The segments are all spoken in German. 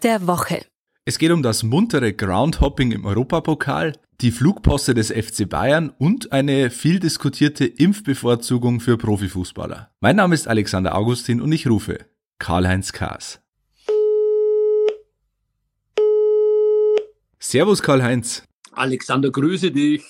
Der Woche. Es geht um das muntere Groundhopping im Europapokal, die Flugposte des FC Bayern und eine viel diskutierte Impfbevorzugung für Profifußballer. Mein Name ist Alexander Augustin und ich rufe Karl-Heinz Kaas. Servus Karl-Heinz. Alexander, grüße dich.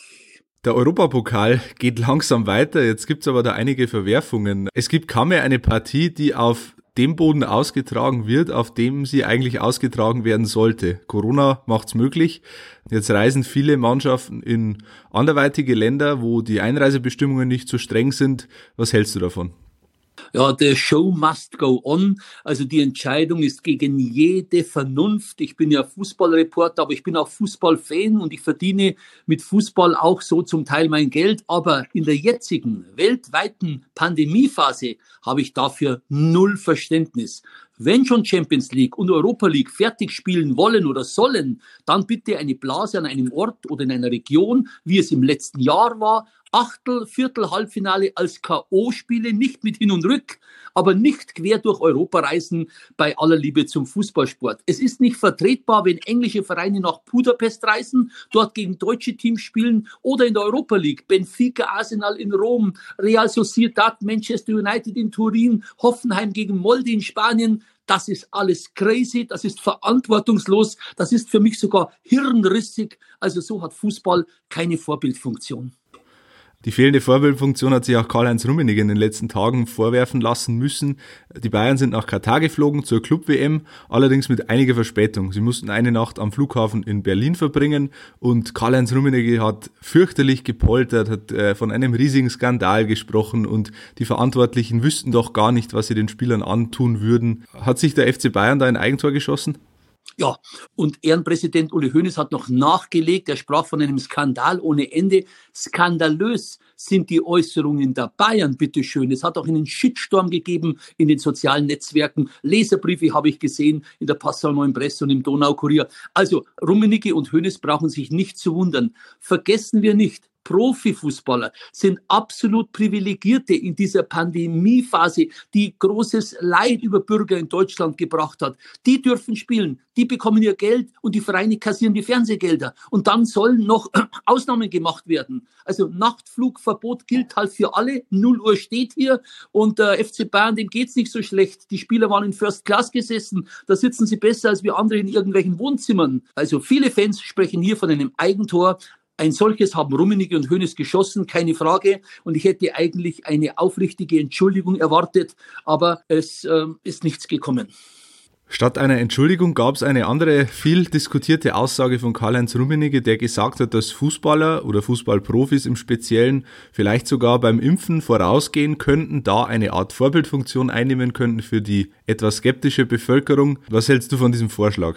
Der Europapokal geht langsam weiter, jetzt gibt's aber da einige Verwerfungen. Es gibt kaum mehr eine Partie, die auf dem Boden ausgetragen wird, auf dem sie eigentlich ausgetragen werden sollte. Corona macht's möglich. Jetzt reisen viele Mannschaften in anderweitige Länder, wo die Einreisebestimmungen nicht so streng sind. Was hältst du davon? Ja, the show must go on. Also die Entscheidung ist gegen jede Vernunft. Ich bin ja Fußballreporter, aber ich bin auch Fußballfan und ich verdiene mit Fußball auch so zum Teil mein Geld. Aber in der jetzigen weltweiten Pandemiephase habe ich dafür null Verständnis. Wenn schon Champions League und Europa League fertig spielen wollen oder sollen, dann bitte eine Blase an einem Ort oder in einer Region, wie es im letzten Jahr war, Achtel, Viertel, Halbfinale als K.O.-Spiele, nicht mit Hin und Rück, aber nicht quer durch Europa reisen bei aller Liebe zum Fußballsport. Es ist nicht vertretbar, wenn englische Vereine nach Budapest reisen, dort gegen deutsche Teams spielen oder in der Europa League. Benfica, Arsenal in Rom, Real Sociedad, Manchester United in Turin, Hoffenheim gegen Molde in Spanien. Das ist alles crazy, das ist verantwortungslos, das ist für mich sogar hirnrissig. Also so hat Fußball keine Vorbildfunktion. Die fehlende Vorbildfunktion hat sich auch Karl-Heinz Rummenigge in den letzten Tagen vorwerfen lassen müssen. Die Bayern sind nach Katar geflogen zur Club-WM, allerdings mit einiger Verspätung. Sie mussten eine Nacht am Flughafen in Berlin verbringen und Karl-Heinz Rummenigge hat fürchterlich gepoltert, hat äh, von einem riesigen Skandal gesprochen und die Verantwortlichen wüssten doch gar nicht, was sie den Spielern antun würden. Hat sich der FC Bayern da ein Eigentor geschossen? Ja, und Ehrenpräsident Uli Hoeneß hat noch nachgelegt, er sprach von einem Skandal ohne Ende. Skandalös sind die Äußerungen der Bayern, bitteschön. Es hat auch einen Shitstorm gegeben in den sozialen Netzwerken. Leserbriefe habe ich gesehen in der Passau Neuen Presse und im Donaukurier. Also Rummenigge und Hoeneß brauchen sich nicht zu wundern. Vergessen wir nicht, Profifußballer sind absolut Privilegierte in dieser Pandemiephase, die großes Leid über Bürger in Deutschland gebracht hat. Die dürfen spielen, die bekommen ihr Geld und die Vereine kassieren die Fernsehgelder. Und dann sollen noch Ausnahmen gemacht werden. Also Nachtflugverbot gilt halt für alle. 0 Uhr steht hier und der äh, FC Bayern, dem geht's nicht so schlecht. Die Spieler waren in First Class gesessen. Da sitzen sie besser als wir andere in irgendwelchen Wohnzimmern. Also viele Fans sprechen hier von einem Eigentor. Ein solches haben Rummenigge und Hönes geschossen, keine Frage. Und ich hätte eigentlich eine aufrichtige Entschuldigung erwartet, aber es äh, ist nichts gekommen. Statt einer Entschuldigung gab es eine andere viel diskutierte Aussage von Karl-Heinz Rummenigge, der gesagt hat, dass Fußballer oder Fußballprofis im Speziellen vielleicht sogar beim Impfen vorausgehen könnten, da eine Art Vorbildfunktion einnehmen könnten für die etwas skeptische Bevölkerung. Was hältst du von diesem Vorschlag?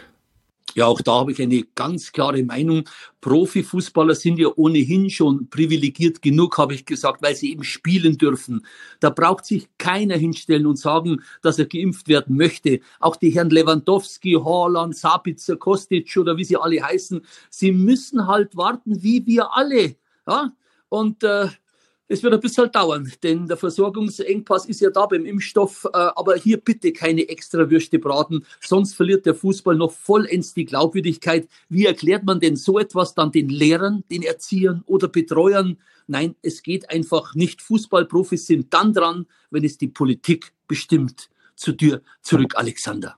Ja, auch da habe ich eine ganz klare Meinung. Profifußballer sind ja ohnehin schon privilegiert genug, habe ich gesagt, weil sie eben spielen dürfen. Da braucht sich keiner hinstellen und sagen, dass er geimpft werden möchte. Auch die Herren Lewandowski, Haaland, Sabitzer, Kostic oder wie sie alle heißen, sie müssen halt warten, wie wir alle. Ja? Und äh, es wird ein bisschen dauern, denn der Versorgungsengpass ist ja da beim Impfstoff. Äh, aber hier bitte keine extra Würste braten, sonst verliert der Fußball noch vollends die Glaubwürdigkeit. Wie erklärt man denn so etwas dann den Lehrern, den Erziehern oder Betreuern? Nein, es geht einfach nicht. Fußballprofis sind dann dran, wenn es die Politik bestimmt. Zu dir zurück, Alexander.